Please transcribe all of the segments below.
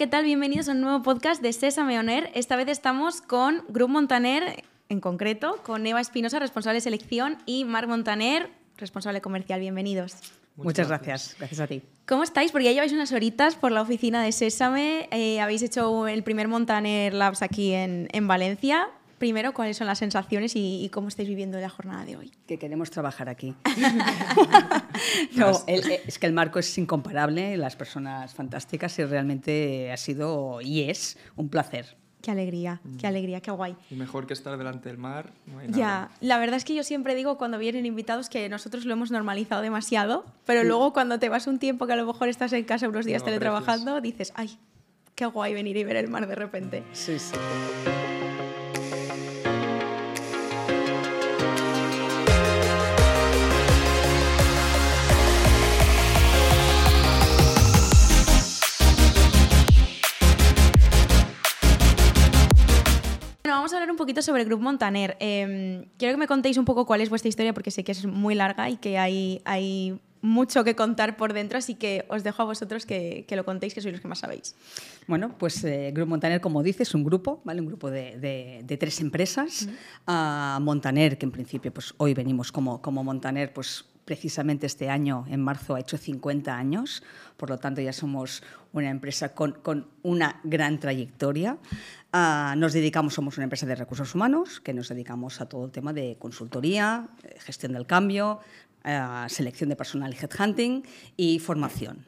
¿qué tal? Bienvenidos a un nuevo podcast de Sésame Oner. Esta vez estamos con Grupo Montaner, en concreto, con Eva Espinosa, responsable de selección, y Marc Montaner, responsable comercial. Bienvenidos. Muchas, gracias. gracias. a ti. ¿Cómo estáis? Porque ya lleváis unas horitas por la oficina de Sésame, eh, habéis hecho el primer Montaner Labs aquí en, en Valencia. Primero, ¿cuáles son las sensaciones y, cómo estáis viviendo la jornada de hoy? Que queremos trabajar aquí. no, eh, es que el marco es incomparable, las personas fantásticas y realmente ha sido y es un placer. Qué alegría, qué mm. alegría, qué guay. Y mejor que estar delante del mar, no hay nada. Ya, la verdad es que yo siempre digo cuando vienen invitados que nosotros lo hemos normalizado demasiado, pero luego cuando te vas un tiempo que a lo mejor estás en casa unos días teletrabajando, dices, ay, qué guay venir y ver el mar de repente. Sí, sí. Vamos a hablar un poquito sobre el Grupo Montaner. Em, quiero que me contéis un poco cuál es vuestra historia, porque sé que es muy larga y que hay, hay mucho que contar por dentro, así que os dejo a vosotros que, que lo contéis, que sois los que más sabéis. Bueno, pues eh, Grupo Montaner, como dices, es un grupo, ¿vale? Un grupo de, de, tres empresas. Montaner, que en principio, pues hoy venimos como, como Montaner, pues precisamente este año, en marzo, ha hecho 50 años, por lo tanto ya somos una empresa con, una gran trayectoria. Ah, nos dedicamos, somos una empresa de recursos humanos, que nos dedicamos a todo el tema de consultoría, eh, gestión del cambio, eh, selección de personal y headhunting y formación.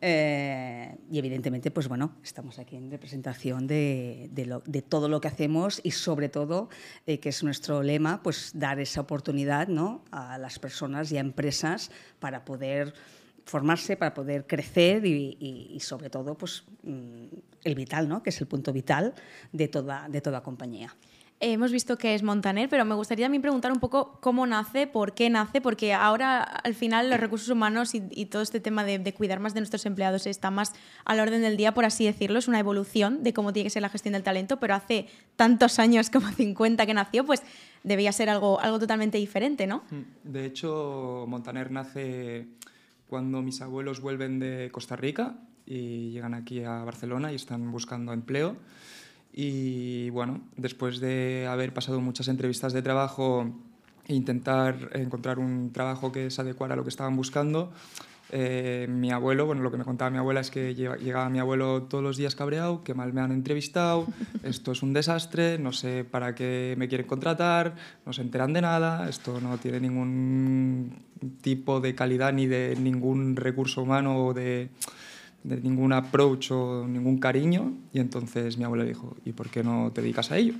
Eh, y evidentemente, pues bueno, estamos aquí en representación de, de, todo lo que hacemos y sobre todo, que es nuestro lema, pues dar esa oportunidad ¿no? a las personas y a empresas para poder formarse, para poder crecer y, sobre todo pues, mm, el vital, ¿no? que es el punto vital de toda, de toda compañía. Hemos visto que es Montaner, pero me gustaría también preguntar un poco cómo nace, por qué nace, porque ahora al final los recursos humanos y, todo este tema de, cuidar más de nuestros empleados está más al orden del día, por así decirlo, es una evolución de cómo tiene que ser la gestión del talento, pero hace tantos años como 50 que nació, pues debía ser algo, algo totalmente diferente, ¿no? Mm, de hecho, Montaner nace cuando mis abuelos vuelven de Costa Rica y llegan aquí a Barcelona y están buscando empleo. Y bueno, después de haber pasado muchas entrevistas de trabajo e intentar encontrar un trabajo que se adecuara a lo que estaban buscando, eh, mi abuelo, bueno, lo que me contaba mi abuela es que llegaba mi abuelo todos los días cabreado, que mal me han entrevistado, esto es un desastre, no sé para qué me quieren contratar, no se enteran de nada, esto no tiene ningún tipo de calidad ni de ningún recurso humano o de, de ningún approach o ningún cariño. Y entonces mi abuela dijo, ¿y por qué no te dedicas a ello?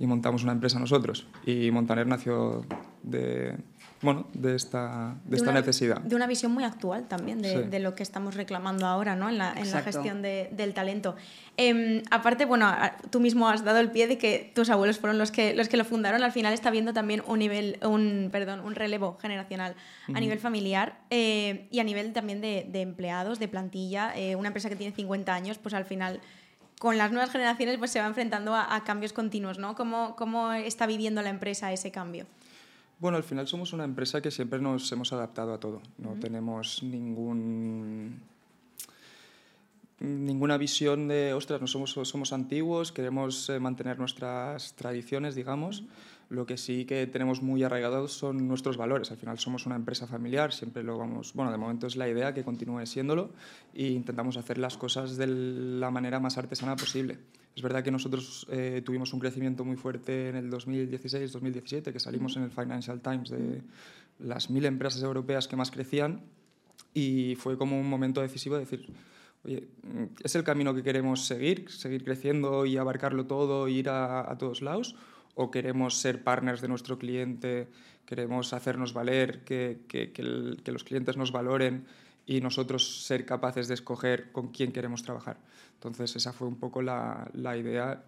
Y montamos una empresa nosotros. Y Montaner nació de, bueno, de esta, de, esta necesidad. De una visión muy actual también de, de lo que estamos reclamando ahora ¿no? en, la, en la gestión de, del talento. Eh, aparte, bueno, tú mismo has dado el pie de que tus abuelos fueron los que, los que lo fundaron. Al final está viendo también un nivel, un, perdón, un relevo generacional a nivel familiar eh, y a nivel también de, de empleados, de plantilla. Eh, una empresa que tiene 50 años, pues al final con las nuevas generaciones pues se va enfrentando a, a cambios continuos, ¿no? ¿Cómo, ¿Cómo está viviendo la empresa ese cambio? Bueno, al final somos una empresa que siempre nos hemos adaptado a todo. No tenemos ningún ninguna visión de, ostras, no somos, somos antiguos, queremos eh, mantener nuestras tradiciones, digamos. Lo que sí que tenemos muy arraigados son nuestros valores. Al final somos una empresa familiar, siempre lo vamos, bueno, de momento es la idea que continúe siéndolo e intentamos hacer las cosas de la manera más artesana posible. Es verdad que nosotros eh, tuvimos un crecimiento muy fuerte en el 2016-2017, que salimos en el Financial Times de las mil empresas europeas que más crecían y fue como un momento decisivo de decir, oye, ¿es el camino que queremos seguir? ¿Seguir creciendo y abarcarlo todo, ir a, a todos lados? ¿O queremos ser partners de nuestro cliente? ¿Queremos hacernos valer, que, que, que, que los clientes nos valoren y nosotros ser capaces de escoger con quién queremos trabajar? Entonces esa fue un poco la, la idea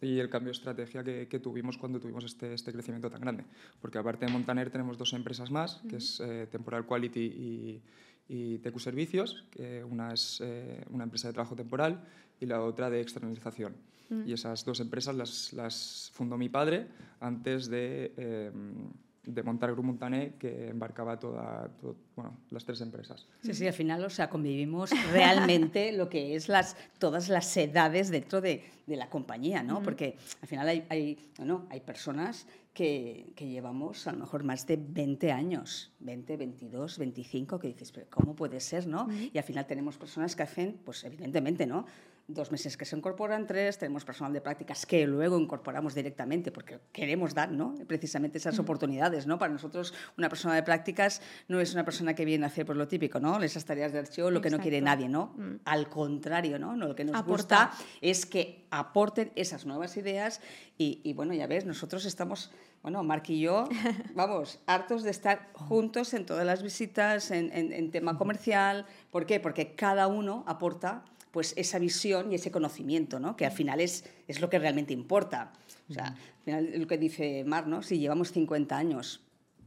y el cambio de estrategia que, que, tuvimos cuando tuvimos este, este crecimiento tan grande. Porque aparte de Montaner tenemos dos empresas más, que es eh, Temporal Quality y, y TQ Servicios, que una es eh, una empresa de trabajo temporal y la otra de externalización. Mm. Y esas dos empresas las, las, fundó mi padre antes de, eh, de montar Grupo Montané que embarcaba toda, bueno, las tres empresas. Sí, sí, al final, o sea, convivimos realmente lo que es las, todas las edades dentro de, de la compañía, ¿no? Porque al final hay, hay, bueno, hay personas que, que, llevamos a lo mejor más de 20 años, 20, 22, 25, que dices, pero ¿cómo puede ser, no? Y al final tenemos personas que hacen, pues evidentemente, ¿no? Dos meses que se incorporan, tres, tenemos personal de prácticas que luego incorporamos directamente porque queremos dar ¿no? precisamente esas oportunidades. ¿no? Para nosotros una persona de prácticas no es una persona que viene a hacer por lo típico, ¿no? esas tareas de archivo, lo que no quiere nadie. ¿no? Mm. Al contrario, ¿no? lo que nos gusta es que aporten esas nuevas ideas y, y bueno, ya ves, nosotros estamos bueno, Mark y yo, vamos, hartos de estar juntos en todas las visitas, en, en, en, tema comercial. ¿Por qué? Porque cada uno aporta pues esa visión y ese conocimiento, ¿no? que al final es, es lo que realmente importa. O sea, lo que dice Mar, si llevamos 50 años,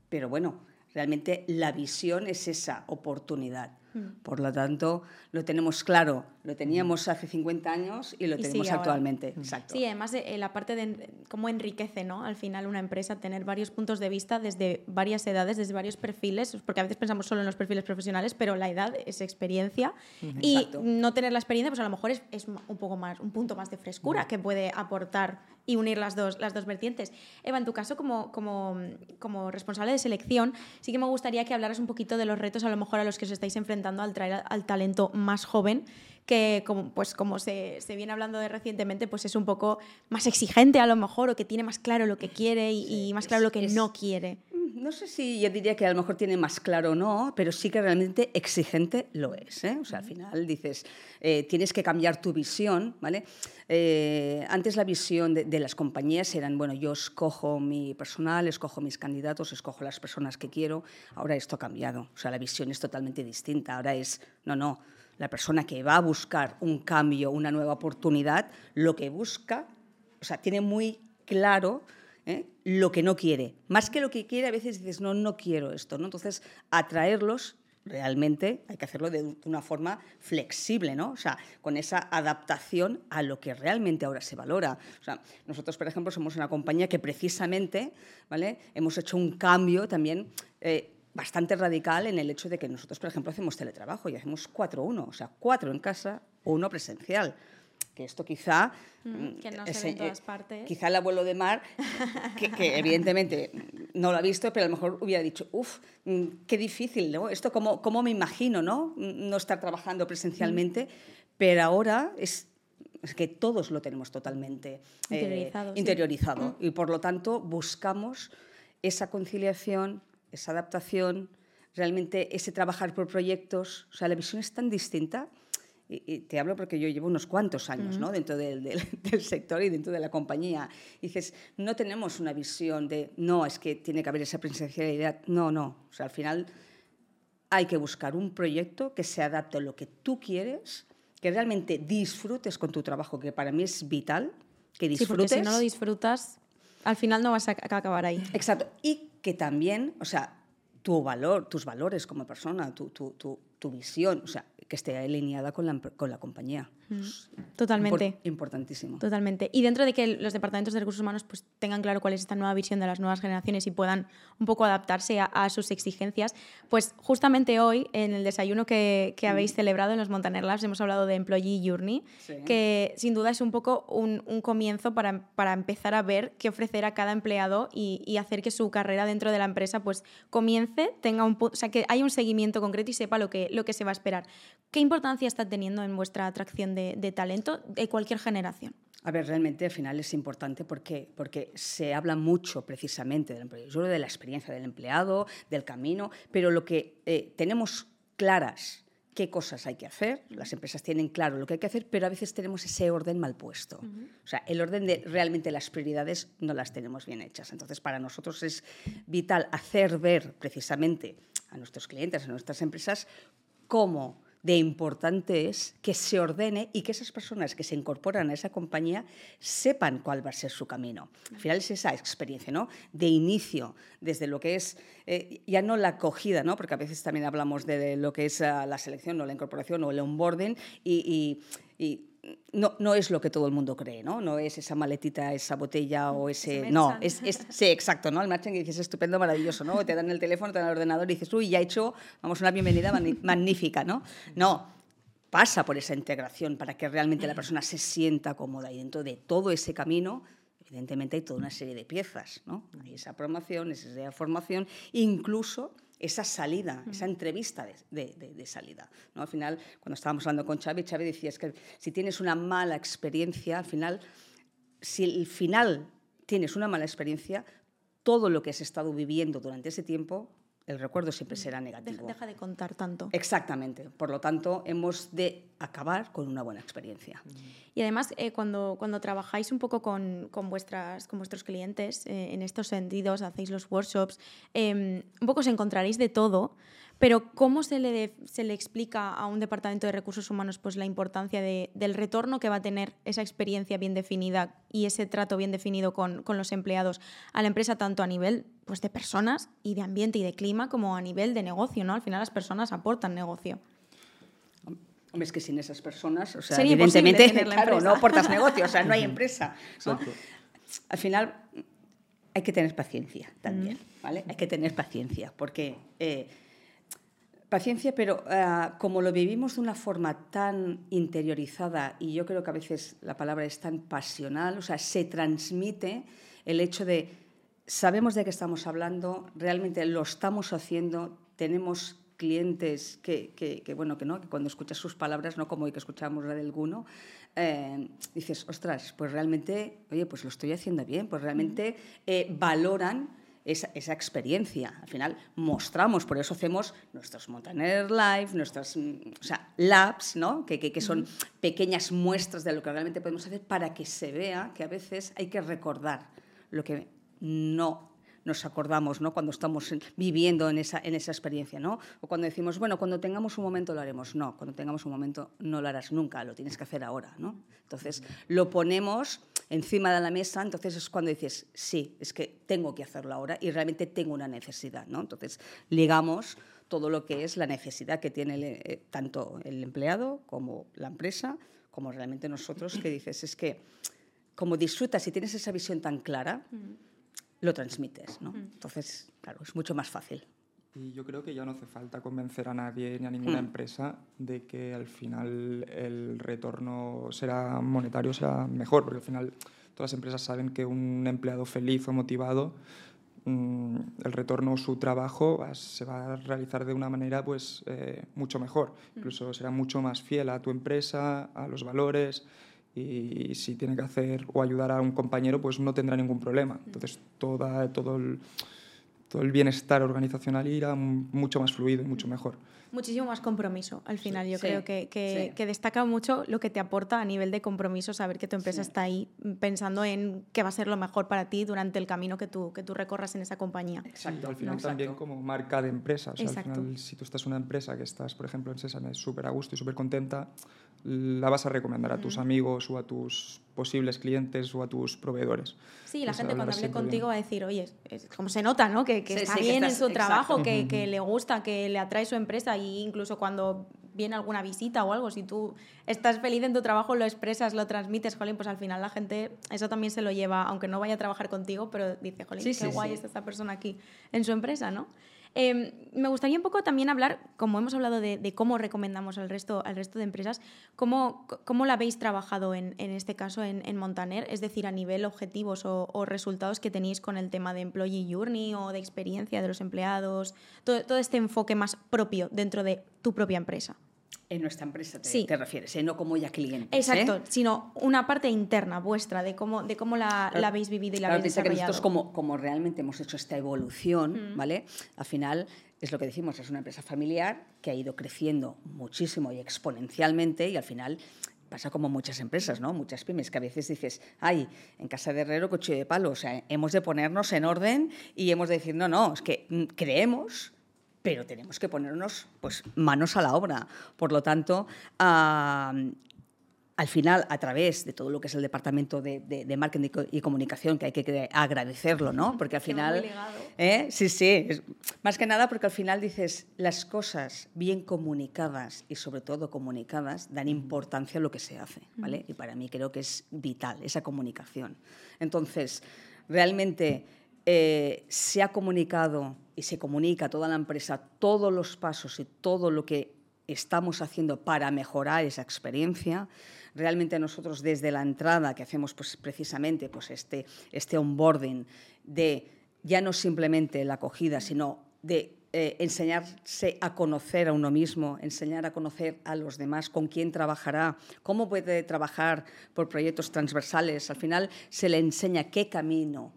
pero bueno, realmente la visión es esa oportunidad. Mm. Por lo tanto, lo tenemos claro, lo teníamos hace 50 años y lo tenemos actualmente. Mm. Sí, además de, eh, la parte de cómo enriquece ¿no? al final una empresa tener varios puntos de vista desde varias edades, desde varios perfiles, porque a veces pensamos solo en los perfiles profesionales, pero la edad es experiencia y no tener la experiencia, pues a lo mejor es, es, un poco más, un punto más de frescura que puede aportar y unir las dos, las dos vertientes. Eva, en tu caso, como, como, como responsable de selección, sí que me gustaría que hablaras un poquito de los retos a lo mejor a los que os estáis enfrentando al traer al talento más joven que como, pues, como se, se, viene hablando de recientemente, pues es un poco más exigente a lo mejor o que tiene más claro lo que quiere y, más claro lo que no quiere. No sé si yo diría que a lo mejor tiene más claro o no, pero sí que realmente exigente lo es. ¿eh? O sea, al final dices, eh, tienes que cambiar tu visión, ¿vale? Eh, antes la visión de, de, las compañías eran, bueno, yo escojo mi personal, escojo mis candidatos, escojo las personas que quiero. Ahora esto ha cambiado. O sea, la visión es totalmente distinta. Ahora es, no, no la persona que va a buscar un cambio, una nueva oportunidad, lo que busca, o sea, tiene muy claro ¿eh? lo que no quiere. Más que lo que quiere, a veces dices, no, no quiero esto. ¿no? Entonces, atraerlos realmente hay que hacerlo de una forma flexible, ¿no? O sea, con esa adaptación a lo que realmente ahora se valora. O sea, nosotros, por ejemplo, somos una compañía que precisamente, ¿vale? Hemos hecho un cambio también eh, bastante radical en el hecho de que nosotros, por ejemplo, hacemos teletrabajo y hacemos 4-1, o sea, cuatro en casa, uno presencial. Que esto quizá... Mm, mm, que no se ve en todas partes. Quizá el abuelo de Mar, que, evidentemente no lo ha visto, pero a lo mejor hubiera dicho, uff, mm, qué difícil, ¿no? Esto cómo, cómo me imagino, ¿no? No estar trabajando presencialmente, pero ahora es es que todos lo tenemos totalmente eh, interiorizado, y por lo tanto buscamos esa conciliación, esa adaptación, realmente ese trabajar por proyectos, o sea, la visión es tan distinta. Y, te hablo porque yo llevo unos cuantos años ¿no? dentro del, del, sector y dentro de la compañía. Y dices, no tenemos una visión de, no, es que tiene que haber esa presencialidad. No, no. O sea, al final hay que buscar un proyecto que se adapte a lo que tú quieres, que realmente disfrutes con tu trabajo, que para mí es vital, que disfrutes. Sí, porque si no lo disfrutas, al final no vas a acabar ahí. Exacto. Y que también, o sea, tu valor, tus valores como persona, tu, tu, tu, tu visión, o sea, que esté alineada con la, con la compañía. Totalmente. importantísimo. Totalmente. Y dentro de que los departamentos de recursos humanos pues, tengan claro cuál es esta nueva visión de las nuevas generaciones y puedan un poco adaptarse a, sus exigencias, pues justamente hoy, en el desayuno que, que habéis celebrado en los Montaner Labs, hemos hablado de Employee Journey, que sin duda es un poco un, un comienzo para, para, empezar a ver qué ofrecer a cada empleado y, y, hacer que su carrera dentro de la empresa pues comience, tenga un, o sea, que haya un seguimiento concreto y sepa lo que, lo que se va a esperar. ¿Qué importancia está teniendo en vuestra atracción de, de talento de cualquier generación? A ver, realmente al final es importante porque, porque se habla mucho precisamente del empleo, de la experiencia del empleado, del camino, pero lo que eh, tenemos claras qué cosas hay que hacer, las empresas tienen claro lo que hay que hacer, pero a veces tenemos ese orden mal puesto. O sea, el orden de realmente las prioridades no las tenemos bien hechas. Entonces, para nosotros es vital hacer ver precisamente a nuestros clientes, a nuestras empresas, cómo de importante es que se ordene y que esas personas que se incorporan a esa compañía sepan cuál va a ser su camino. Al final es esa experiencia, ¿no? De inicio, desde lo que es, eh, ya no la acogida, ¿no? Porque a veces también hablamos de lo que es ah, la selección o la incorporación o el onboarding y, y no, no, es lo que todo el mundo cree, ¿no? No es esa maletita, esa botella o ese... no, es, es, sí, exacto, ¿no? El marching que dices estupendo, maravilloso, ¿no? Te dan el teléfono, te dan el ordenador y dices, uy, ya he hecho, vamos, una bienvenida magnífica, ¿no? No, pasa por esa integración para que realmente la persona se sienta cómoda y dentro de todo ese camino evidentemente hay toda una serie de piezas, ¿no? Hay esa promoción, esa formación, incluso esa salida, esa entrevista de, salida. ¿no? Al final, cuando estábamos hablando con Xavi, Xavi decía, es que si tienes una mala experiencia, al final, si el final tienes una mala experiencia, todo lo que has estado viviendo durante ese tiempo el recuerdo siempre será negativo. Deja, de contar tanto. Exactamente. Por lo tanto, hemos de acabar con una buena experiencia. Y además, eh, cuando, cuando trabajáis un poco con, con, vuestras, con vuestros clientes eh, en estos sentidos, hacéis los workshops, eh, un poco os encontraréis de todo, pero ¿cómo se le, se le explica a un departamento de recursos humanos pues, la importancia de, del retorno que va a tener esa experiencia bien definida y ese trato bien definido con, con, los empleados a la empresa, tanto a nivel pues, de personas y de ambiente y de clima, como a nivel de negocio? ¿no? Al final las personas aportan negocio. Hombre, es que sin esas personas, o sea, evidentemente, claro, no aportas negocio, o sea, no hay empresa. Al final hay que tener paciencia también, ¿vale? Hay que tener paciencia, porque eh, Paciencia, pero ah, como lo vivimos de una forma tan interiorizada y yo creo que a veces la palabra es tan pasional, o sea, se transmite el hecho de sabemos de qué estamos hablando, realmente lo estamos haciendo, tenemos clientes que, que, bueno, que no, que cuando escuchas sus palabras, no como hoy que escuchamos la del Guno, eh, dices, ostras, pues realmente, oye, pues lo estoy haciendo bien, pues realmente eh, valoran esa, esa, experiencia. Al final mostramos, por eso hacemos nuestros Montaner Live, nuestras mm, o sea, labs, ¿no? que, que, que son pequeñas muestras de lo que realmente podemos hacer para que se vea que a veces hay que recordar lo que no nos acordamos ¿no? cuando estamos viviendo en esa, en esa experiencia. ¿no? O cuando decimos, bueno, cuando tengamos un momento lo haremos. No, cuando tengamos un momento no lo harás nunca, lo tienes que hacer ahora. ¿no? Entonces, lo ponemos encima de la mesa, entonces es cuando dices, sí, es que tengo que hacerlo ahora y realmente tengo una necesidad. ¿no? Entonces, ligamos todo lo que es la necesidad que tiene eh, tanto el empleado como la empresa, como realmente nosotros, que dices, es que como disfrutas y tienes esa visión tan clara, lo transmites. ¿no? Entonces, claro, es mucho más fácil. Y yo creo que ya no hace falta convencer a nadie ni a ninguna mm. empresa de que al final el retorno será monetario, será mejor, porque al final todas las empresas saben que un empleado feliz o motivado, mm, el retorno o su trabajo se va a realizar de una manera pues, eh, mucho mejor. Mm. Incluso será mucho más fiel a tu empresa, a los valores y si tiene que hacer o ayudar a un compañero, pues no tendrá ningún problema. Entonces, toda, todo, el, todo el bienestar organizacional irá mucho más fluido y mucho mejor muchísimo más compromiso al final. Yo creo que, que, destaca mucho lo que te aporta a nivel de compromiso, saber que tu empresa está ahí pensando en qué va a ser lo mejor para ti durante el camino que tú, que tú recorras en esa compañía. Exacto, al final también como marca de empresa. O sea, al final, si tú estás en una empresa que estás, por ejemplo, en Sésame súper a gusto y súper contenta, la vas a recomendar a tus amigos o a tus posibles clientes o a tus proveedores. Sí, la pues gente cuando hable contigo va a decir, oye, es, como se nota, ¿no? Que, está bien en su trabajo, que, que, le gusta, que le atrae su empresa y incluso cuando viene alguna visita o algo, si tú estás feliz en tu trabajo, lo expresas, lo transmites, jolín, pues al final la gente eso también se lo lleva, aunque no vaya a trabajar contigo, pero dice, jolín, qué guay está esta persona aquí en su empresa, ¿no? Em, me gustaría un poco también hablar, como hemos hablado de, cómo recomendamos al resto, al resto de empresas, cómo, cómo la habéis trabajado en, este caso en, Montaner, es decir, a nivel objetivos o, resultados que tenéis con el tema de Employee Journey o de experiencia de los empleados, todo este enfoque más propio dentro de tu propia empresa. En nuestra empresa te, te refieres, ¿eh? no como ya cliente. Exacto, sino una parte interna vuestra de cómo, de cómo la, la habéis vivido y la habéis desarrollado. Que nosotros como, como realmente hemos hecho esta evolución, mm. ¿vale? Al final es lo que decimos, es una empresa familiar que ha ido creciendo muchísimo y exponencialmente y al final pasa como muchas empresas, ¿no? Muchas pymes que a veces dices, ay, en casa de herrero coche de palo, o sea, hemos de ponernos en orden y hemos de decir, no, no, es que mm, creemos pero tenemos que ponernos pues, manos a la obra. Por lo tanto, hay al final, a través de todo lo que es el departamento de, de, marketing y comunicación, que hay que agradecerlo, ¿no? Porque al final... ¿eh? Sí, sí, más que nada porque al final dices, las cosas bien comunicadas y sobre todo comunicadas dan importancia a lo que se hace, ¿vale? Y para mí creo que es vital esa comunicación. Entonces, realmente eh, se ha comunicado y se comunica a toda la empresa todos los pasos y todo lo que estamos haciendo para mejorar esa experiencia. Realmente nosotros desde la entrada que hacemos pues, precisamente pues, este, este onboarding de ya no simplemente la acogida, sino de eh, enseñarse a conocer a uno mismo, enseñar a conocer a los demás, con quién trabajará, cómo puede trabajar por proyectos transversales. Al final se le enseña qué camino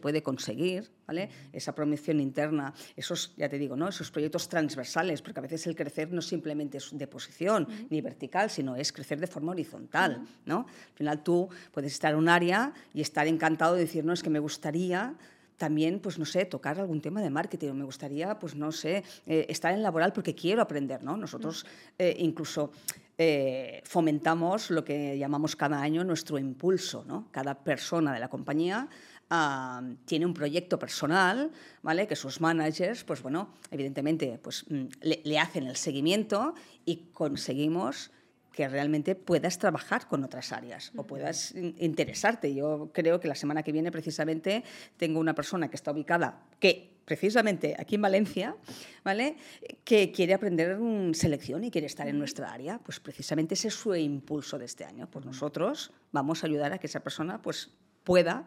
puede conseguir, ¿vale? Esa promoción interna, esos, ya te digo, ¿no? Esos proyectos transversales, porque a veces el crecer no simplemente es de posición ni vertical, sino es crecer de forma horizontal, ¿no? Al final tú puedes estar en un área y estar encantado de decir, no, es que me gustaría también, pues no sé, tocar algún tema de marketing, o me gustaría, pues no sé, eh, estar en laboral porque quiero aprender, ¿no? Nosotros eh, incluso eh, fomentamos lo que llamamos cada año nuestro impulso, ¿no? Cada persona de la compañía tiene un proyecto personal, ¿vale? Que sus managers, pues bueno, evidentemente, pues mm, le, hacen el seguimiento y conseguimos que realmente puedas trabajar con otras áreas o puedas interesarte. Yo creo que la semana que viene precisamente tengo una persona que está ubicada, que precisamente aquí en Valencia, ¿vale? que quiere aprender selección y quiere estar en nuestra área, pues precisamente ese es su impulso de este año. Pues nosotros vamos a ayudar a que esa persona pues, pueda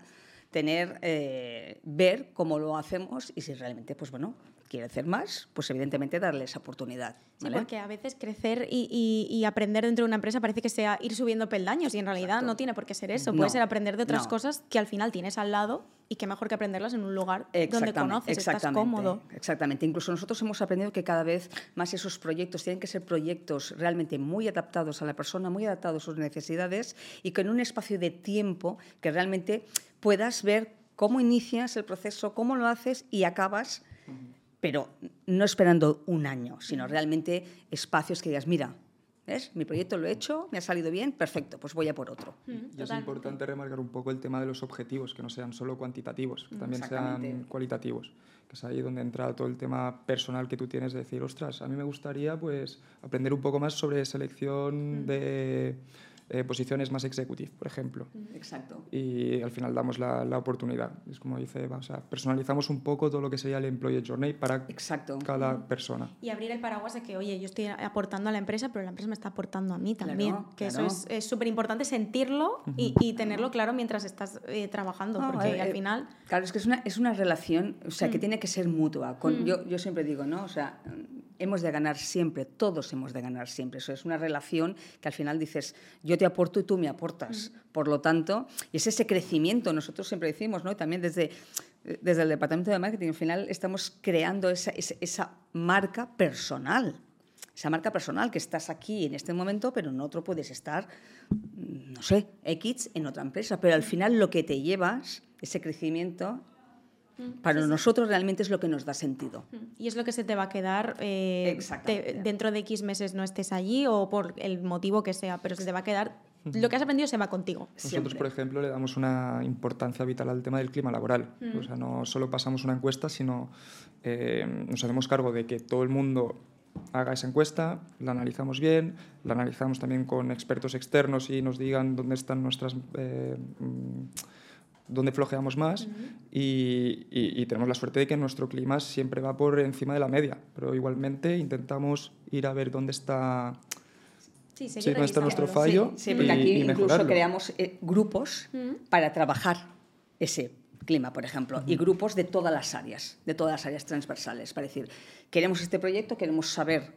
tener, eh, ver cómo lo hacemos y si realmente, pues bueno, quiere hacer más, pues evidentemente darle esa oportunidad. Sí, porque a veces crecer y, aprender dentro de una empresa parece que sea ir subiendo peldaños y en realidad no tiene por qué ser eso. Puede ser aprender de otras cosas que al final tienes al lado y qué mejor que aprenderlas en un lugar donde conoces, estás cómodo. Exactamente. Incluso nosotros hemos aprendido que cada vez más esos proyectos tienen que ser proyectos realmente muy adaptados a la persona, muy adaptados a sus necesidades y que en un espacio de tiempo que realmente puedas ver cómo inicias el proceso, cómo lo haces y acabas pero no esperando un año, sino realmente espacios que digas, mira, ¿ves? Mi proyecto lo he hecho, me ha salido bien, perfecto, pues voy a por otro. y es importante remarcar un poco el tema de los objetivos, que no sean solo cuantitativos, que también sean cualitativos, que es ahí donde entra todo el tema personal que tú tienes de decir, ostras, a mí me gustaría pues aprender un poco más sobre selección de eh, posiciones más executive, por ejemplo. Exacto. Y al final damos la, la oportunidad. Es como dice Eva, o sea, personalizamos un poco todo lo que sería el employee journey para Exacto. cada persona. Y abrir el paraguas de que, oye, yo estoy aportando a la empresa, pero la empresa me está aportando a mí también. que eso es súper importante sentirlo y, y, tenerlo claro mientras estás eh, trabajando, porque eh, al final... Claro, es que es una, es una relación, o sea, que mm. tiene que ser mutua. Con, mm. yo, yo siempre digo, ¿no? O sea, hemos de ganar siempre, todos hemos de ganar siempre. Eso es una relación que al final dices, yo te aporto y tú me aportas. Por lo tanto, y es ese crecimiento, nosotros siempre decimos, ¿no? también desde, desde el departamento de marketing, al final estamos creando esa, esa, marca personal. Esa marca personal que estás aquí en este momento, pero en otro puedes estar, no sé, X en otra empresa. Pero al final lo que te llevas, ese crecimiento, para nosotros realmente es lo que nos da sentido. Y es lo que se te va a quedar eh, dentro de X meses no estés allí o por el motivo que sea, pero se te va a quedar lo que has aprendido se va contigo. Nosotros, por ejemplo, le damos una importancia vital al tema del clima laboral. O sea, no solo pasamos una encuesta, sino eh, nos hacemos cargo de que todo el mundo haga esa encuesta, la analizamos bien, la analizamos también con expertos externos y nos digan dónde están nuestras... Eh, donde flojeamos más y, tenemos la suerte de que nuestro clima siempre va por encima de la media, pero igualmente intentamos ir a ver dónde está, sí, dónde está nuestro fallo. Sí, porque aquí incluso creamos eh, grupos para trabajar ese clima, por ejemplo, y grupos de todas las áreas, de todas las áreas transversales, para decir, queremos este proyecto, queremos saber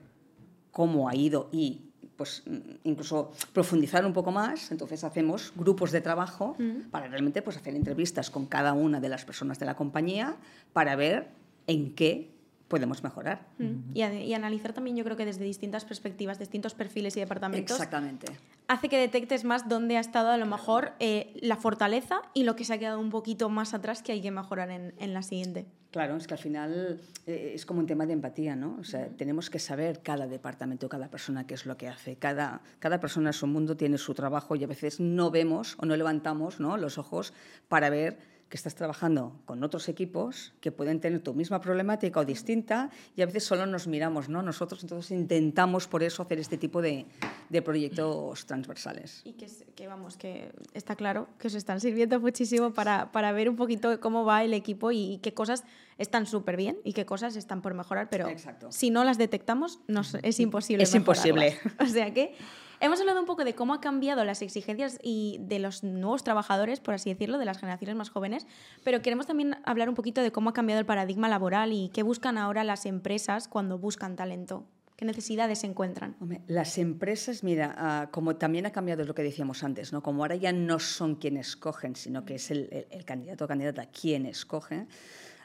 cómo ha ido y pues incluso profundizar un poco más, entonces hacemos grupos de trabajo para realmente pues, hacer entrevistas con cada una de las personas de la compañía para ver en qué podemos mejorar. y, y, analizar también yo creo que desde distintas perspectivas, distintos perfiles y departamentos. Exactamente hace que detectes más dónde ha estado a lo mejor eh, la fortaleza y lo que se ha quedado un poquito más atrás que hay que mejorar en, en la siguiente. Claro, es que al final eh, es como un tema de empatía, ¿no? O sea, tenemos que saber cada departamento, cada persona qué es lo que hace. Cada, cada persona en su mundo tiene su trabajo y a veces no vemos o no levantamos ¿no? los ojos para ver que estás trabajando con otros equipos que pueden tener tu misma problemática o distinta y a veces solo nos miramos, ¿no? Nosotros entonces intentamos por eso hacer este tipo de, de proyectos transversales. Y que, que, vamos, que está claro que os están sirviendo muchísimo para, para ver un poquito cómo va el equipo y, qué cosas están súper bien y qué cosas están por mejorar, pero si no las detectamos nos, es imposible. Es imposible. O sea que Hemos hablado un poco de cómo ha cambiado las exigencias y de los nuevos trabajadores, por así decirlo, de las generaciones más jóvenes, pero queremos también hablar un poquito de cómo ha cambiado el paradigma laboral y qué buscan ahora las empresas cuando buscan talento. ¿Qué necesidades se encuentran? las empresas, mira, ah, como también ha cambiado lo que decíamos antes, ¿no? como ahora ya no son quienes escogen, sino que es el, candidato o candidata quien escoge,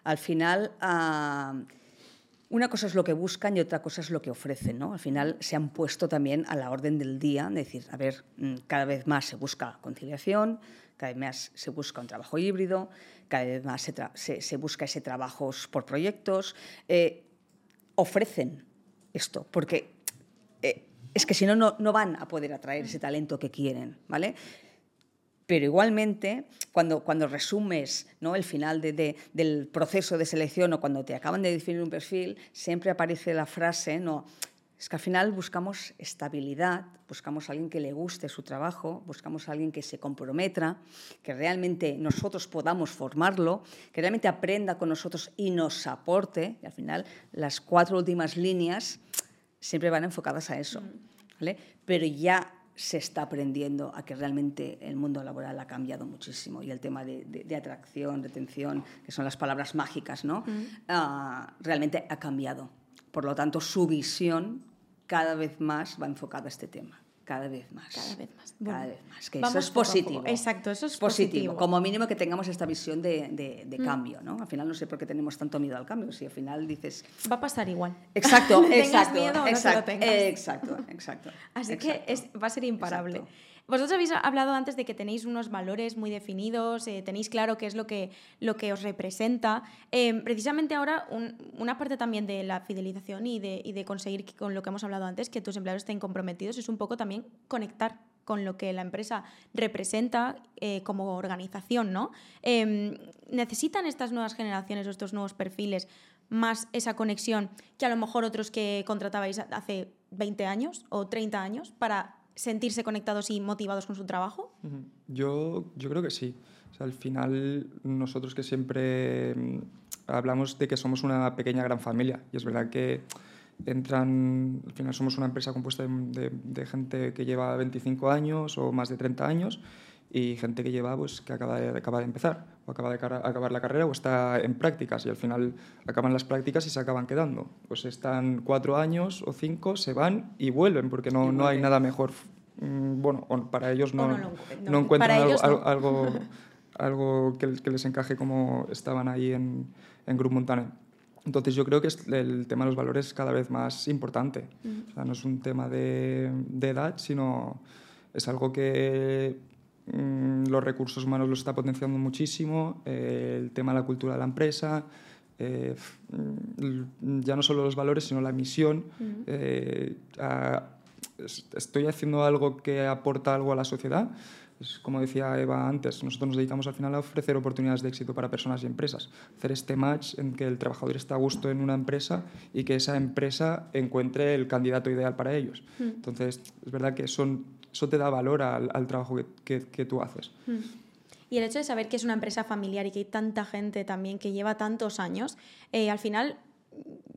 al final... Uh, una cosa es lo que buscan y otra cosa es lo que ofrecen. ¿no? Al final se han puesto también a la orden del día, decir, a ver, mm, cada vez más se busca conciliación, cada vez más se busca un trabajo híbrido, cada vez más se, busca ese trabajo por proyectos. Eh, ofrecen esto, porque eh, es que si no, no van a poder atraer ese talento que quieren. ¿vale? Pero igualmente, cuando, cuando resumes ¿no? el final de, del proceso de selección o cuando te acaban de definir un perfil, siempre aparece la frase, no, es que al final buscamos estabilidad, buscamos a alguien que le guste su trabajo, buscamos a alguien que se comprometa, que realmente nosotros podamos formarlo, que realmente aprenda con nosotros y nos aporte. Y al final las cuatro últimas líneas siempre van enfocadas a eso. ¿vale? Pero ya se está aprendiendo a que realmente el mundo laboral ha cambiado muchísimo y el tema de, atracción, retención, que son las palabras mágicas, ¿no? Ah, realmente ha cambiado. Por lo tanto, su visión cada vez más va enfocada a este tema cada vez más. Cada vez más. cada vez más. Que eso es positivo. Exacto, eso es positivo. Como mínimo que tengamos esta visión de, de, mm. cambio, ¿no? Al final no sé por qué tenemos tanto miedo al cambio. Si al final dices... Va a pasar igual. Exacto, exacto. miedo exacto, no exacto, exacto. Así que es, va a ser imparable. Vosotros habéis hablado antes de que tenéis unos valores muy definidos, eh, tenéis claro qué es lo que, lo que os representa. Em, precisamente ahora, una parte también de la fidelización y de, y de conseguir con lo que hemos hablado antes, que tus empleados estén comprometidos, es un poco también conectar con lo que la empresa representa eh, como organización, ¿no? Em, ¿Necesitan estas nuevas generaciones o estos nuevos perfiles más esa conexión que a lo mejor otros que contratabais hace 20 años o 30 años para sentirse conectados y motivados con su trabajo? Yo, yo creo que sí. al final, nosotros que siempre mm, hablamos de que somos una pequeña gran familia, y es verdad que entran, al final somos una empresa compuesta de, de, gente que lleva 25 años o más de 30 años, y gente que lleva pues que acaba de, acaba de empezar o acaba de acabar la carrera o está en prácticas y al final acaban las prácticas y se acaban quedando. Pues están cuatro años o cinco se van y vuelven porque no, no hay nada mejor mm, bueno para ellos no, no, encuentran. algo, algo, algo, que, que, les encaje como estaban ahí en, en Grupo Montana. Entonces yo creo que el tema de los valores es cada vez más importante. O sea, no es un tema de, de edad sino es algo que Mm, los recursos humanos lo está potenciando muchísimo, eh, el tema de la cultura de la empresa, eh, mm, ya no solo los valores, sino la misión. Eh, estoy haciendo algo que aporta algo a la sociedad. como decía Eva antes, nosotros nos dedicamos al final a ofrecer oportunidades de éxito para personas y empresas. Hacer este match en que el trabajador está a gusto en una empresa y que esa empresa encuentre el candidato ideal para ellos. Entonces, es verdad que son eso te da valor al, trabajo que, tú haces. Hmm. Y el hecho de saber que es una empresa familiar y que hay tanta gente también que lleva tantos años, eh, al final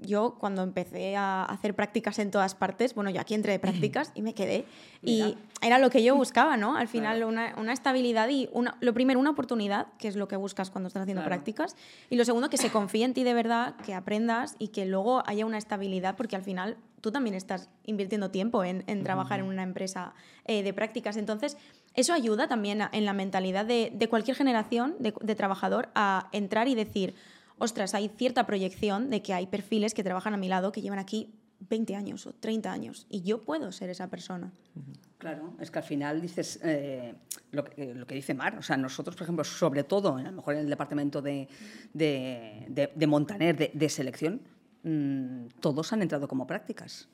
yo cuando empecé a hacer prácticas en todas partes, bueno, yo aquí entré de prácticas y me quedé. Y era lo que yo buscaba, ¿no? Al final, una, una, estabilidad y, una, lo primero, una oportunidad, que es lo que buscas cuando estás haciendo prácticas. Y lo segundo, que se confíe en ti de verdad, que aprendas y que luego haya una estabilidad, porque al final tú también estás invirtiendo tiempo en, en trabajar en una empresa eh, de prácticas. Entonces, eso ayuda también en la mentalidad de, de cualquier generación de, de trabajador a entrar y decir ostras, hay cierta proyección de que hay perfiles que trabajan a mi lado, que llevan aquí 20 años o 30 años y yo puedo ser esa persona. Claro, es que al final dices eh, lo, que, lo, que, dice Mar, o sea, nosotros, por ejemplo, sobre todo, a lo mejor en el departamento de, de, de, Montaner, de, selección, mm, todos han entrado como prácticas.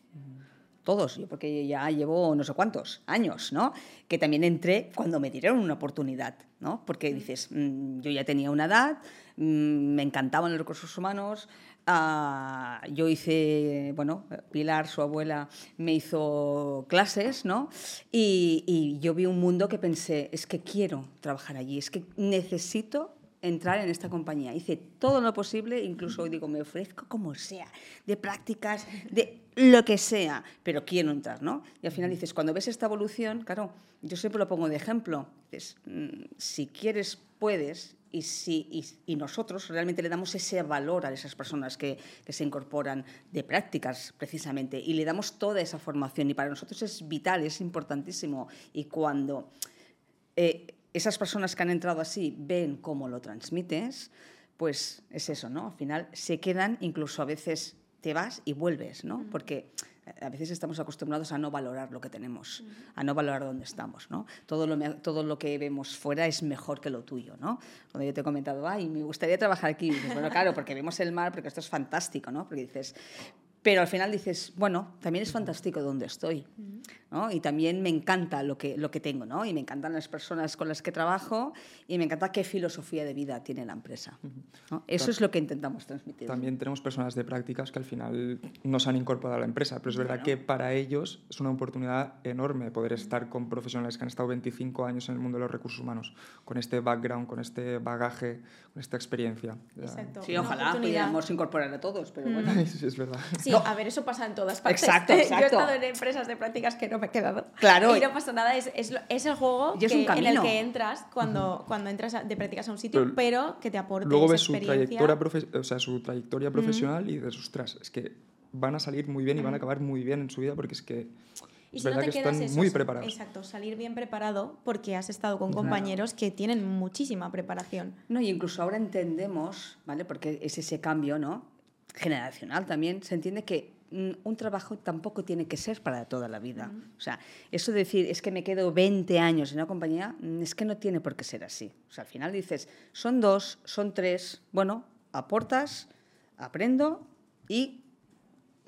Todos, yo porque ya llevo no sé cuántos años, ¿no? Que también entré cuando me dieron una oportunidad, ¿no? Porque dices, mm, yo ya tenía una edad, mm, me encantaban los recursos humanos, Ah, yo hice, bueno, Pilar, su abuela, me hizo clases, ¿no? Y, yo vi un mundo que pensé, es que quiero trabajar allí, es que necesito entrar en esta compañía. Hice todo lo posible, incluso hoy digo, me ofrezco como sea, de prácticas, de lo que sea, pero quiero entrar, ¿no? Y al final dices, cuando ves esta evolución, claro, yo siempre lo pongo de ejemplo, dices, mm, si quieres, puedes, y, si, y, nosotros realmente le damos ese valor a esas personas que, que, se incorporan de prácticas precisamente y le damos toda esa formación y para nosotros es vital, es importantísimo y cuando eh, esas personas que han entrado así ven cómo lo transmites, pues es eso, ¿no? Al final se quedan, incluso a veces te vas y vuelves, ¿no? Porque a veces estamos acostumbrados a no valorar lo que tenemos, a no valorar dónde estamos, ¿no? Todo lo, todo lo que vemos fuera es mejor que lo tuyo, ¿no? Cuando yo te he comentado, ay, me gustaría trabajar aquí, bueno, claro, porque vemos el mar, porque esto es fantástico, ¿no? Porque dices, pero al final dices, bueno, también es fantástico donde estoy, ¿no? Y también me encanta lo que, lo que tengo, ¿no? Y me encantan las personas con las que trabajo y me encanta qué filosofía de vida tiene la empresa. Eso es lo que intentamos transmitir. También tenemos personas de prácticas que al final nos han incorporado a la empresa, pero es verdad que para ellos es una oportunidad enorme poder estar con profesionales que han estado 25 años en el mundo de los recursos humanos, con este background, con este bagaje, con esta experiencia. Exacto. Sí, ojalá pudiéramos incorporar a todos, pero bueno. sí, es verdad. Sí, a ver, eso pasa en todas partes. Exacto, exacto. Yo he estado en empresas de prácticas que no me he quedado. Claro. Y no pasa nada, es, es, es el juego en el que entras cuando, cuando entras de prácticas a un sitio, pero, que te aporte Luego ves su trayectoria, o sea, su trayectoria profesional y dices, ostras, es que van a salir muy bien y van a acabar muy bien en su vida porque es que... Y si no te que quedas están muy preparados. Exacto, salir bien preparado porque has estado con compañeros que tienen muchísima preparación. No, y incluso ahora entendemos, ¿vale? Porque es ese cambio, ¿no? Generacional también, se entiende que mm, un trabajo tampoco tiene que ser para toda la vida. O sea, eso de decir, es que me quedo 20 años en una compañía, mm, es que no tiene por qué ser así. O sea, al final dices, son dos, son tres, bueno, aportas, aprendo y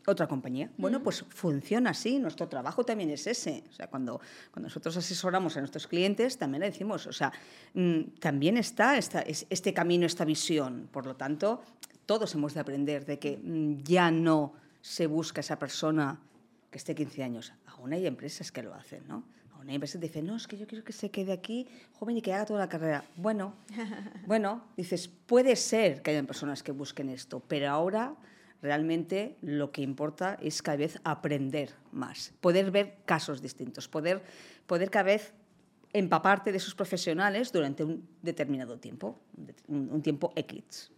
otra compañía. Bueno, pues funciona así, nuestro trabajo también es ese. O sea, cuando, cuando nosotros asesoramos a nuestros clientes, también le decimos, o sea, mm, también está esta, este camino, esta visión. Por lo tanto, todos hemos de aprender de que mm, ya no se busca esa persona que esté 15 años. Aún hay empresas que lo hacen, ¿no? Aún hay empresas que dicen, no, es que yo quiero que se quede aquí joven y que haga toda la carrera. Bueno, bueno, dices, puede ser que haya personas que busquen esto, pero ahora realmente lo que importa es cada vez aprender más, poder ver casos distintos, poder, poder cada vez empaparte de esos profesionales durante un determinado tiempo, un, tiempo X.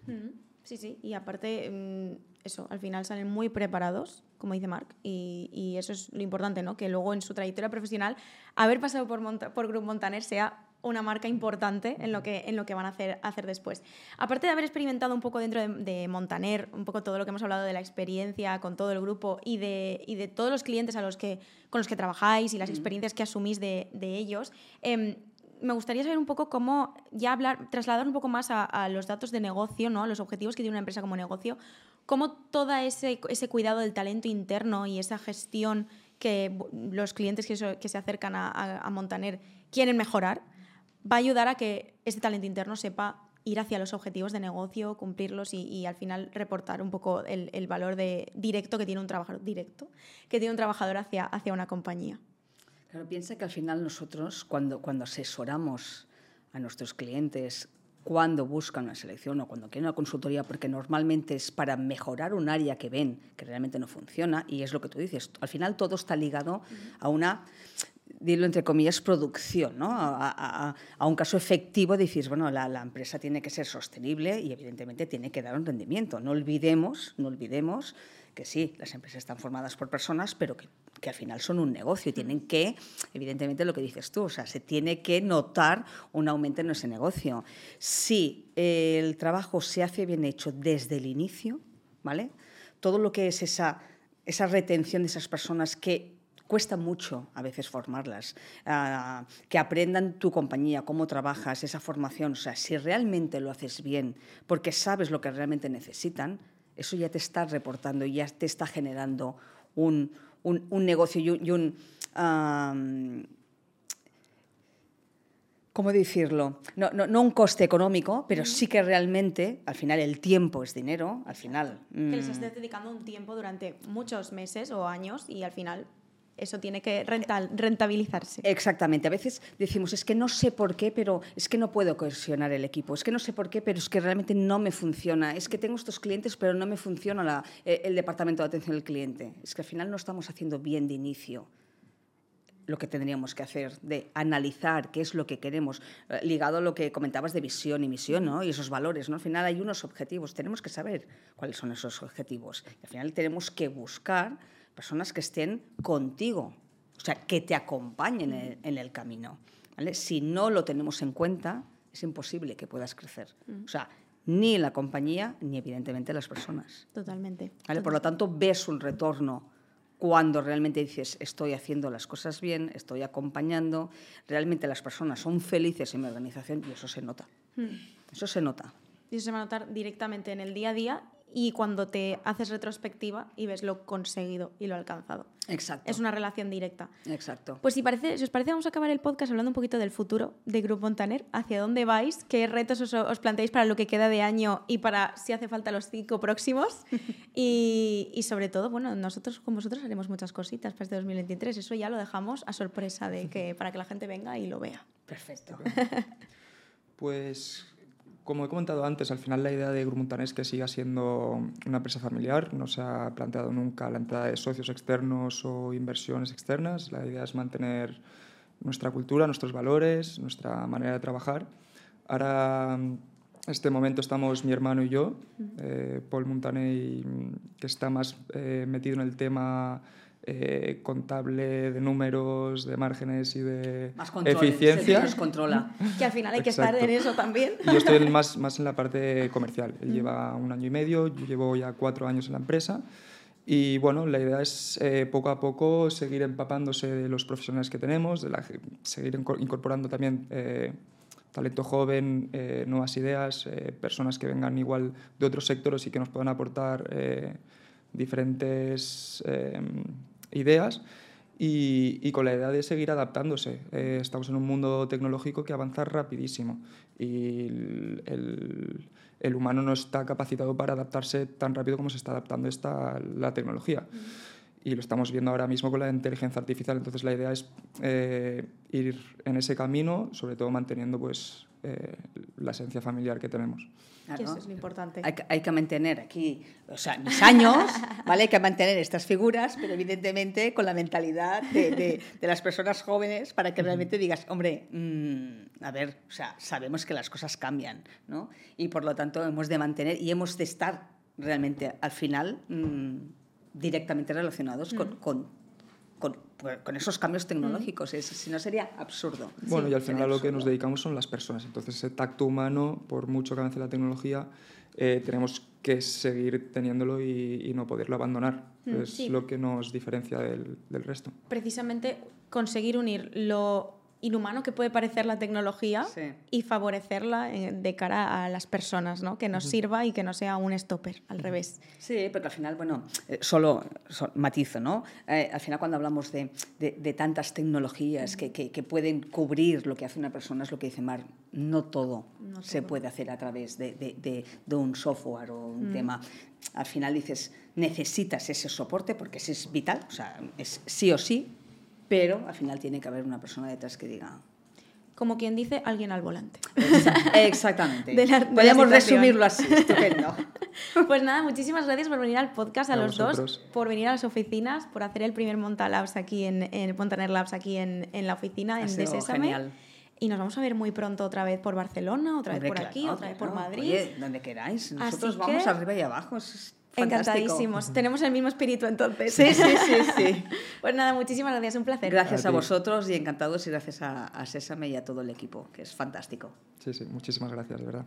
Sí, sí, y aparte, mm, eso, al final salen muy preparados, como dice Marc, y, eso es lo importante, ¿no? Que luego en su trayectoria profesional, haber pasado por, por Group Montaner sea una marca importante en lo que, en lo que van a hacer, hacer después. Aparte de haber experimentado un poco dentro de, Montaner, un poco todo lo que hemos hablado de la experiencia con todo el grupo y de, y de todos los clientes a los que, con los que trabajáis y las experiencias que asumís de, de ellos, eh, me gustaría saber un poco cómo, ya hablar, trasladar un poco más a, los datos de negocio, ¿no? los objetivos que tiene una empresa como negocio, cómo todo ese, ese cuidado del talento interno y esa gestión que los clientes que, se acercan a, Montaner quieren mejorar, va a ayudar a que ese talento interno sepa ir hacia los objetivos de negocio, cumplirlos y, al final reportar un poco el, valor de, directo que tiene un trabajador directo, que tiene un trabajador hacia, hacia una compañía. Claro, piensa que al final nosotros, cuando, cuando asesoramos a nuestros clientes, cuando buscan una selección o cuando quieren una consultoría, porque normalmente es para mejorar un área que ven que realmente no funciona, y es lo que tú dices, al final todo está ligado a una dilo entre comillas, producción, ¿no? a, un caso efectivo de bueno, la, la, empresa tiene que ser sostenible y evidentemente tiene que dar un rendimiento. No olvidemos, no olvidemos que sí, las empresas están formadas por personas, pero que, que, al final son un negocio y tienen que, evidentemente lo que dices tú, o sea, se tiene que notar un aumento en ese negocio. Si el trabajo se hace bien hecho desde el inicio, ¿vale? Todo lo que es esa esa retención de esas personas que cuesta mucho a veces formarlas, ah, que aprendan tu compañía, cómo trabajas, esa formación. O sea, si realmente lo haces bien, porque sabes lo que realmente necesitan, eso ya te está reportando, ya te está generando un, negocio y un... ¿cómo decirlo? No, no, un coste económico, pero sí que realmente, al final, el tiempo es dinero, al final... Que les mm. estés dedicando un tiempo durante muchos meses o años y al final eso tiene que rentabilizarse. Exactamente. A veces decimos, es que no sé por qué, pero es que no puedo cohesionar el equipo. Es que no sé por qué, pero es que realmente no me funciona. Es que tengo estos clientes, pero no me funciona eh, el departamento de atención al cliente. Es que al final no estamos haciendo bien de inicio lo que tendríamos que hacer, de analizar qué es lo que queremos, eh, ligado a lo que comentabas de visión y misión ¿no? y esos valores. ¿no? Al final hay unos objetivos, tenemos que saber cuáles son esos objetivos. Y al final tenemos que buscar personas que estén contigo, o sea, que te acompañen en el, camino. ¿vale? Si no lo tenemos en cuenta, es imposible que puedas crecer. O sea, ni la compañía, ni evidentemente las personas. Totalmente. ¿vale? Por lo tanto, ves un retorno cuando realmente dices, estoy haciendo las cosas bien, estoy acompañando, realmente las personas son felices en mi organización y eso se nota. Eso se nota. Y eso se va a notar directamente en el día a día y cuando te haces retrospectiva y ves lo conseguido y lo alcanzado. Exacto. Es una relación directa. Exacto. Pues si, parece, si os parece, vamos a acabar el podcast hablando un poquito del futuro de Grupo Montaner. ¿Hacia dónde vais? ¿Qué retos os, planteáis para lo que queda de año y para si hace falta los cinco próximos? y, y, sobre todo, bueno, nosotros con vosotros haremos muchas cositas para este 2023. Eso ya lo dejamos a sorpresa de que, para que la gente venga y lo vea. Perfecto. pues como he comentado antes, al final la idea de Grupo es que siga siendo una empresa familiar. No se ha planteado nunca la entrada de socios externos o inversiones externas. La idea es mantener nuestra cultura, nuestros valores, nuestra manera de trabajar. Ahora, en este momento estamos mi hermano y yo, eh, Paul Montaner, que está más eh, metido en el tema eh, contable de números, de márgenes y de más control, eficiencia. Nos controla. que al final hay que estar en eso también. Y yo estoy más, más en la parte comercial. Él lleva un año y medio, yo llevo ya cuatro años en la empresa. Y bueno, la idea es eh, poco a poco seguir empapándose de los profesionales que tenemos, de la, seguir incorporando también eh, talento joven, nuevas ideas, personas que vengan igual de otros sectores y que nos puedan aportar diferentes ideas y, con la idea de seguir adaptándose. Eh, estamos en un mundo tecnológico que avanza rapidísimo y el, humano no está capacitado para adaptarse tan rápido como se está adaptando esta, la tecnología. Y lo estamos viendo ahora mismo con la inteligencia artificial. Entonces la idea es eh, ir en ese camino, sobre todo manteniendo pues, eh, la esencia familiar que tenemos. Eso es lo importante. Hay, que mantener aquí, o sea, mis años, ¿vale? Hay que mantener estas figuras, pero evidentemente con la mentalidad de, de, las personas jóvenes para que realmente digas, hombre, mm, a ver, o sea, sabemos que las cosas cambian, ¿no? Y por lo tanto hemos de mantener y hemos de estar realmente al final mm, directamente relacionados con, con, esos cambios tecnológicos. si no, sería absurdo. Bueno, y al final a lo que nos dedicamos son las personas. Entonces, ese tacto humano, por mucho que avance la tecnología, eh, tenemos que seguir teniéndolo y, no poderlo abandonar. es lo que nos diferencia del, del resto. Precisamente conseguir unir lo inhumano que puede parecer la tecnología y favorecerla eh, de cara a las personas, ¿no? que nos sirva y que no sea un stopper, al revés. Sí, porque al final, bueno, eh, solo, matizo, ¿no? Eh, al final cuando hablamos de, de, tantas tecnologías que, que, pueden cubrir lo que hace una persona, es lo que dice Mar, no todo se puede hacer a través de, de un software o un tema. Al final dices, necesitas ese soporte porque ese es vital, o sea, es sí o sí, pero al final tiene que haber una persona detrás que diga... Como quien dice, alguien al volante. Exactamente. Podemos resumirlo así, estupendo. Pues nada, muchísimas gracias por venir al podcast a, los dos, por venir a las oficinas, por hacer el primer Montalabs aquí en, en Montaner Labs aquí en, en la oficina, en Desésame. Genial. Y nos vamos a ver muy pronto otra vez por Barcelona, otra vez por aquí, otra vez por Madrid. Oye, donde queráis. Nosotros vamos arriba y abajo. Encantadísimos. Tenemos el mismo espíritu entonces. Sí, sí, sí, sí. pues nada, muchísimas gracias, un placer. Gracias a, vosotros y encantados y gracias a, a Sésame y a todo el equipo, que es fantástico. Sí, sí, muchísimas gracias, de verdad.